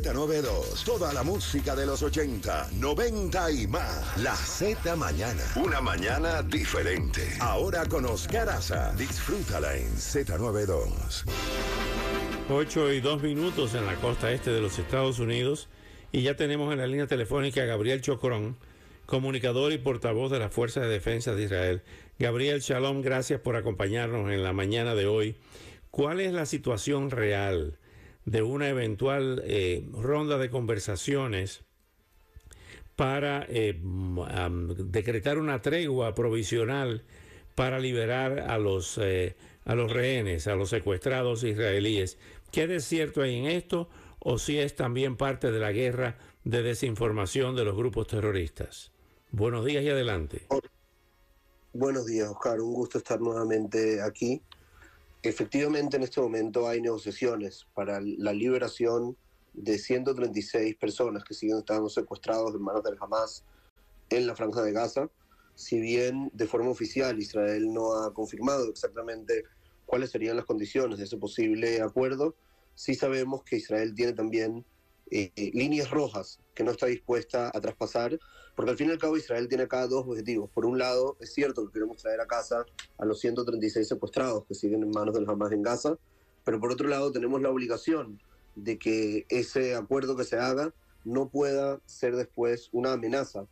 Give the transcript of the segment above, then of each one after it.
Z92, toda la música de los 80, 90 y más. La Z Mañana. Una mañana diferente. Ahora con Oscar Aza. Disfrútala en Z92. 8 y 2 minutos en la costa este de los Estados Unidos y ya tenemos en la línea telefónica a Gabriel Chocrón, comunicador y portavoz de la Fuerza de Defensa de Israel. Gabriel Shalom, gracias por acompañarnos en la mañana de hoy. ¿Cuál es la situación real de una eventual eh, ronda de conversaciones para eh, decretar una tregua provisional para liberar a los, eh, a los rehenes, a los secuestrados israelíes? ¿Qué desierto hay en esto o si es también parte de la guerra de desinformación de los grupos terroristas? Buenos días y adelante. Buenos días, Oscar. Un gusto estar nuevamente aquí. Efectivamente, en este momento hay negociaciones para la liberación de 136 personas que siguen estando secuestrados en manos del Hamas en la franja de Gaza. Si bien de forma oficial Israel no ha confirmado exactamente cuáles serían las condiciones de ese posible acuerdo, sí sabemos que Israel tiene también eh, líneas rojas que no está dispuesta a traspasar, porque al fin y al cabo Israel tiene acá dos objetivos. Por un lado, es cierto que queremos traer a casa a los 136 secuestrados que siguen en manos del Hamas en Gaza, pero por otro lado tenemos la obligación de que ese acuerdo que se haga no pueda ser después una amenaza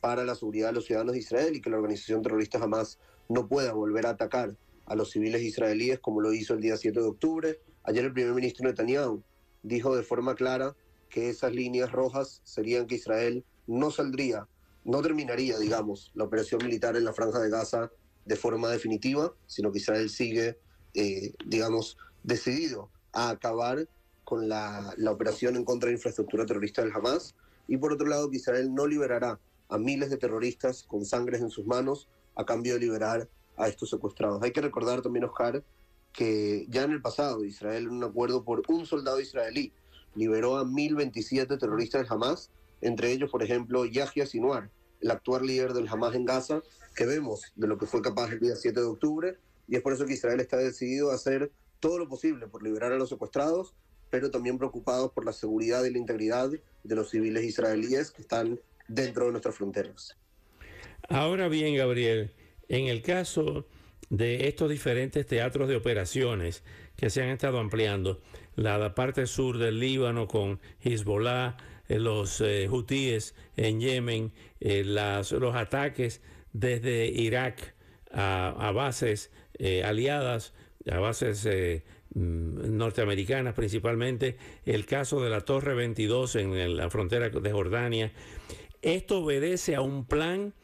para la seguridad de los ciudadanos de Israel y que la organización terrorista Hamas no pueda volver a atacar a los civiles israelíes como lo hizo el día 7 de octubre. Ayer el primer ministro Netanyahu dijo de forma clara que esas líneas rojas serían que Israel no saldría, no terminaría, digamos, la operación militar en la franja de Gaza de forma definitiva, sino que Israel sigue, eh, digamos, decidido a acabar con la, operación en contra de infraestructura terrorista del Hamas, y por otro lado que Israel no liberará a miles de terroristas con sangres en sus manos a cambio de liberar a estos secuestrados. Hay que recordar también, Oscar, que ya en el pasado Israel, en un acuerdo por un soldado israelí, liberó a 1.027 terroristas del Hamas, entre ellos, por ejemplo, Yahya Sinwar, el actual líder del Hamas en Gaza, que vemos de lo que fue capaz el día 7 de octubre, y es por eso que Israel está decidido a hacer todo lo posible por liberar a los secuestrados, pero también preocupados por la seguridad y la integridad de los civiles israelíes que están dentro de nuestras fronteras. Ahora bien, Gabriel, en el caso de estos diferentes teatros de operaciones que se han estado ampliando, la, parte sur del Líbano con Hezbollah, eh, los eh, hutíes en Yemen, eh, las, los ataques desde Irak a, bases aliadas, a bases mm, norteamericanas principalmente, el caso de la Torre 22 en la frontera de Jordania. Esto obedece a un plan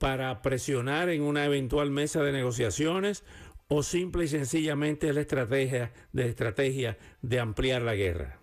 para presionar en una eventual mesa de negociaciones o simple y sencillamente la estrategia de estrategia de ampliar la guerra?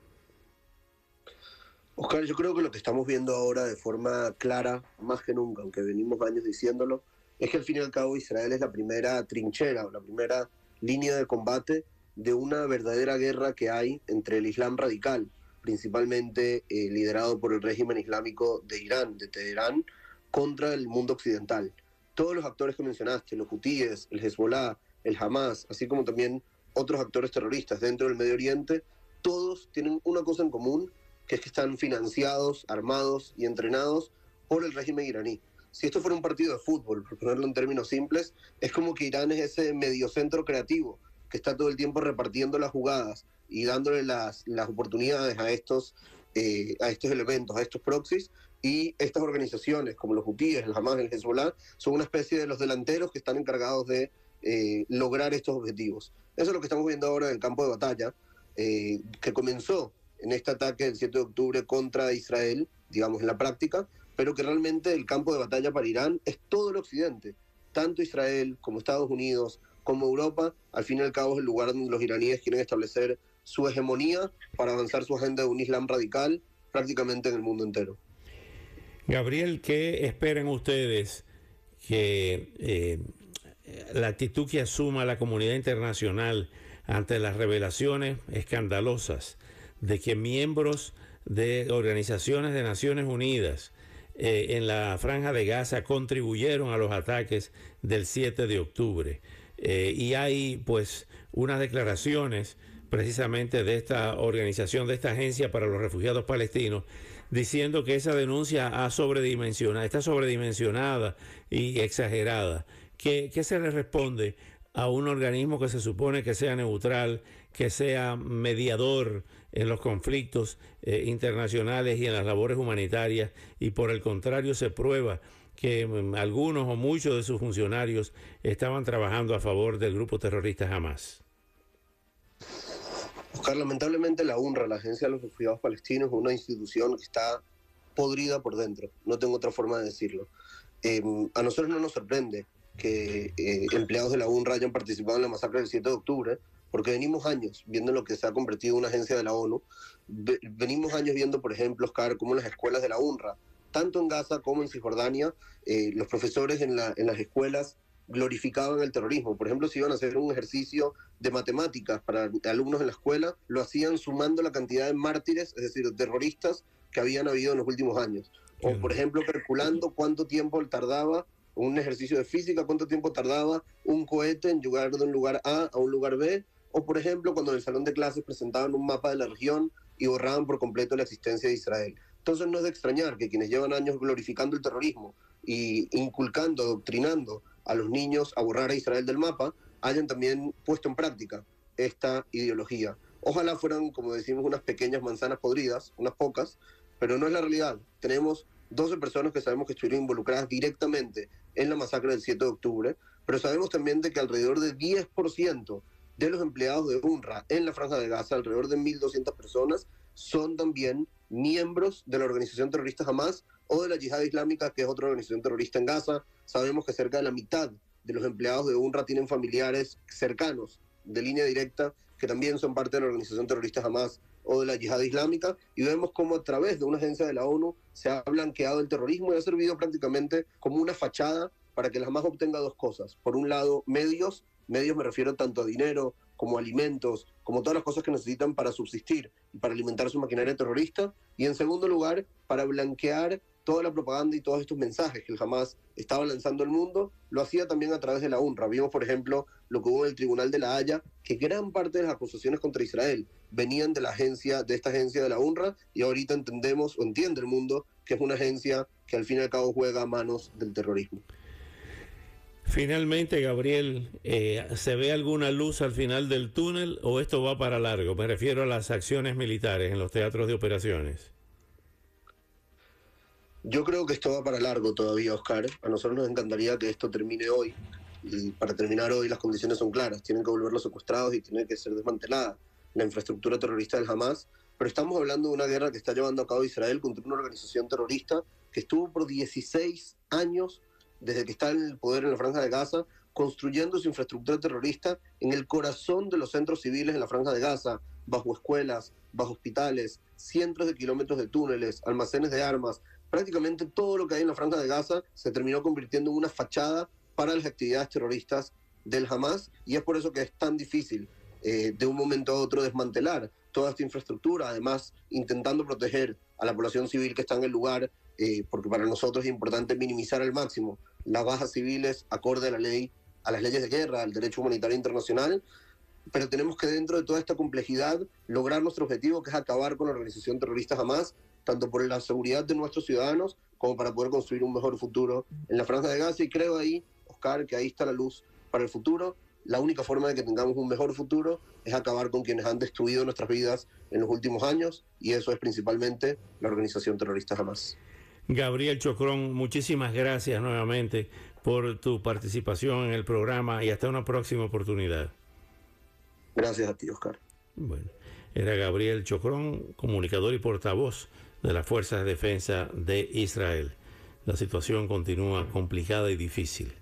Oscar, yo creo que lo que estamos viendo ahora de forma clara, más que nunca, aunque venimos años diciéndolo, es que al fin y al cabo Israel es la primera trinchera o la primera línea de combate de una verdadera guerra que hay entre el Islam radical, principalmente eh, liderado por el régimen islámico de Irán, de Teherán, contra el mundo occidental. Todos los actores que mencionaste, los hutíes, el Hezbollah, el Hamas, así como también otros actores terroristas dentro del Medio Oriente, todos tienen una cosa en común, que es que están financiados, armados y entrenados por el régimen iraní. Si esto fuera un partido de fútbol, por ponerlo en términos simples, es como que Irán es ese mediocentro creativo que está todo el tiempo repartiendo las jugadas y dándole las, oportunidades a estos, eh, a estos elementos, a estos proxies, y estas organizaciones como los hutíes, el Hamas, el Hezbollah, son una especie de los delanteros que están encargados de eh, lograr estos objetivos. Eso es lo que estamos viendo ahora en el campo de batalla, eh, que comenzó en este ataque del 7 de octubre contra Israel, digamos en la práctica, pero que realmente el campo de batalla para Irán es todo el occidente, tanto Israel como Estados Unidos, como Europa, al fin y al cabo es el lugar donde los iraníes quieren establecer su hegemonía para avanzar su agenda de un Islam radical prácticamente en el mundo entero. Gabriel, ¿qué esperan ustedes que eh, la actitud que asuma la comunidad internacional ante las revelaciones escandalosas de que miembros de organizaciones de Naciones Unidas eh, en la franja de Gaza contribuyeron a los ataques del 7 de octubre. Eh, y hay pues unas declaraciones precisamente de esta organización, de esta agencia para los refugiados palestinos, diciendo que esa denuncia ha sobredimensionado, está sobredimensionada y exagerada. ¿Qué, ¿Qué se le responde a un organismo que se supone que sea neutral, que sea mediador en los conflictos eh, internacionales y en las labores humanitarias, y por el contrario se prueba que mm, algunos o muchos de sus funcionarios estaban trabajando a favor del grupo terrorista Hamas. Oscar, lamentablemente la UNRWA, la Agencia de los Refugiados Palestinos, es una institución que está podrida por dentro, no tengo otra forma de decirlo. Em, a nosotros no nos sorprende que eh, empleados de la UNRWA hayan participado en la masacre del 7 de octubre, porque venimos años viendo lo que se ha convertido en una agencia de la ONU. venimos años viendo, por ejemplo, Oscar, cómo las escuelas de la UNRWA, tanto en Gaza como en Cisjordania, eh, los profesores en, la, en las escuelas glorificaban el terrorismo. Por ejemplo, si iban a hacer un ejercicio de matemáticas para alumnos en la escuela, lo hacían sumando la cantidad de mártires, es decir, terroristas que habían habido en los últimos años. O, por ejemplo, calculando cuánto tiempo tardaba un ejercicio de física, cuánto tiempo tardaba un cohete en llegar de un lugar A a un lugar B, o por ejemplo cuando en el salón de clases presentaban un mapa de la región y borraban por completo la existencia de Israel. Entonces no es de extrañar que quienes llevan años glorificando el terrorismo y inculcando, adoctrinando a los niños a borrar a Israel del mapa, hayan también puesto en práctica esta ideología. Ojalá fueran, como decimos, unas pequeñas manzanas podridas, unas pocas, pero no es la realidad. Tenemos 12 personas que sabemos que estuvieron involucradas directamente en la masacre del 7 de octubre, pero sabemos también de que alrededor del 10% de los empleados de UNRWA en la franja de Gaza, alrededor de 1.200 personas, son también miembros de la organización terrorista Hamas o de la Yihad Islámica, que es otra organización terrorista en Gaza. Sabemos que cerca de la mitad de los empleados de UNRWA tienen familiares cercanos de línea directa que también son parte de la organización terrorista Hamas o de la yihad islámica y vemos cómo a través de una agencia de la ONU se ha blanqueado el terrorismo y ha servido prácticamente como una fachada para que la Hamas obtenga dos cosas. Por un lado, medios, medios me refiero tanto a dinero como alimentos, como todas las cosas que necesitan para subsistir y para alimentar su maquinaria terrorista. Y en segundo lugar, para blanquear toda la propaganda y todos estos mensajes que el Hamas estaba lanzando al mundo, lo hacía también a través de la UNRWA. Vimos, por ejemplo, lo que hubo en el Tribunal de la Haya, que gran parte de las acusaciones contra Israel venían de la agencia, de esta agencia de la UNRWA, y ahorita entendemos o entiende el mundo que es una agencia que al fin y al cabo juega a manos del terrorismo. Finalmente, Gabriel, eh, ¿se ve alguna luz al final del túnel o esto va para largo? Me refiero a las acciones militares en los teatros de operaciones. Yo creo que esto va para largo todavía, Oscar. A nosotros nos encantaría que esto termine hoy. Y para terminar hoy las condiciones son claras. Tienen que volver los secuestrados y tiene que ser desmantelada la infraestructura terrorista del Hamas. Pero estamos hablando de una guerra que está llevando a cabo Israel contra una organización terrorista que estuvo por 16 años desde que está el poder en la Franja de Gaza, construyendo su infraestructura terrorista en el corazón de los centros civiles en la Franja de Gaza, bajo escuelas, bajo hospitales, cientos de kilómetros de túneles, almacenes de armas, prácticamente todo lo que hay en la franja de Gaza se terminó convirtiendo en una fachada para las actividades terroristas del Hamas y es por eso que es tan difícil eh, de un momento a otro desmantelar toda esta infraestructura, además intentando proteger a la población civil que está en el lugar, eh, porque para nosotros es importante minimizar al máximo las bajas civiles acorde a la ley, a las leyes de guerra, al derecho humanitario internacional, pero tenemos que dentro de toda esta complejidad lograr nuestro objetivo, que es acabar con la organización terrorista Hamas tanto por la seguridad de nuestros ciudadanos como para poder construir un mejor futuro en la Franja de Gaza. Y creo ahí, Oscar, que ahí está la luz para el futuro. La única forma de que tengamos un mejor futuro es acabar con quienes han destruido nuestras vidas en los últimos años y eso es principalmente la organización terrorista Hamas. Gabriel Chocrón, muchísimas gracias nuevamente por tu participación en el programa y hasta una próxima oportunidad. Gracias a ti, Oscar. Bueno, era Gabriel Chocrón, comunicador y portavoz de las Fuerzas de Defensa de Israel. La situación continúa complicada y difícil.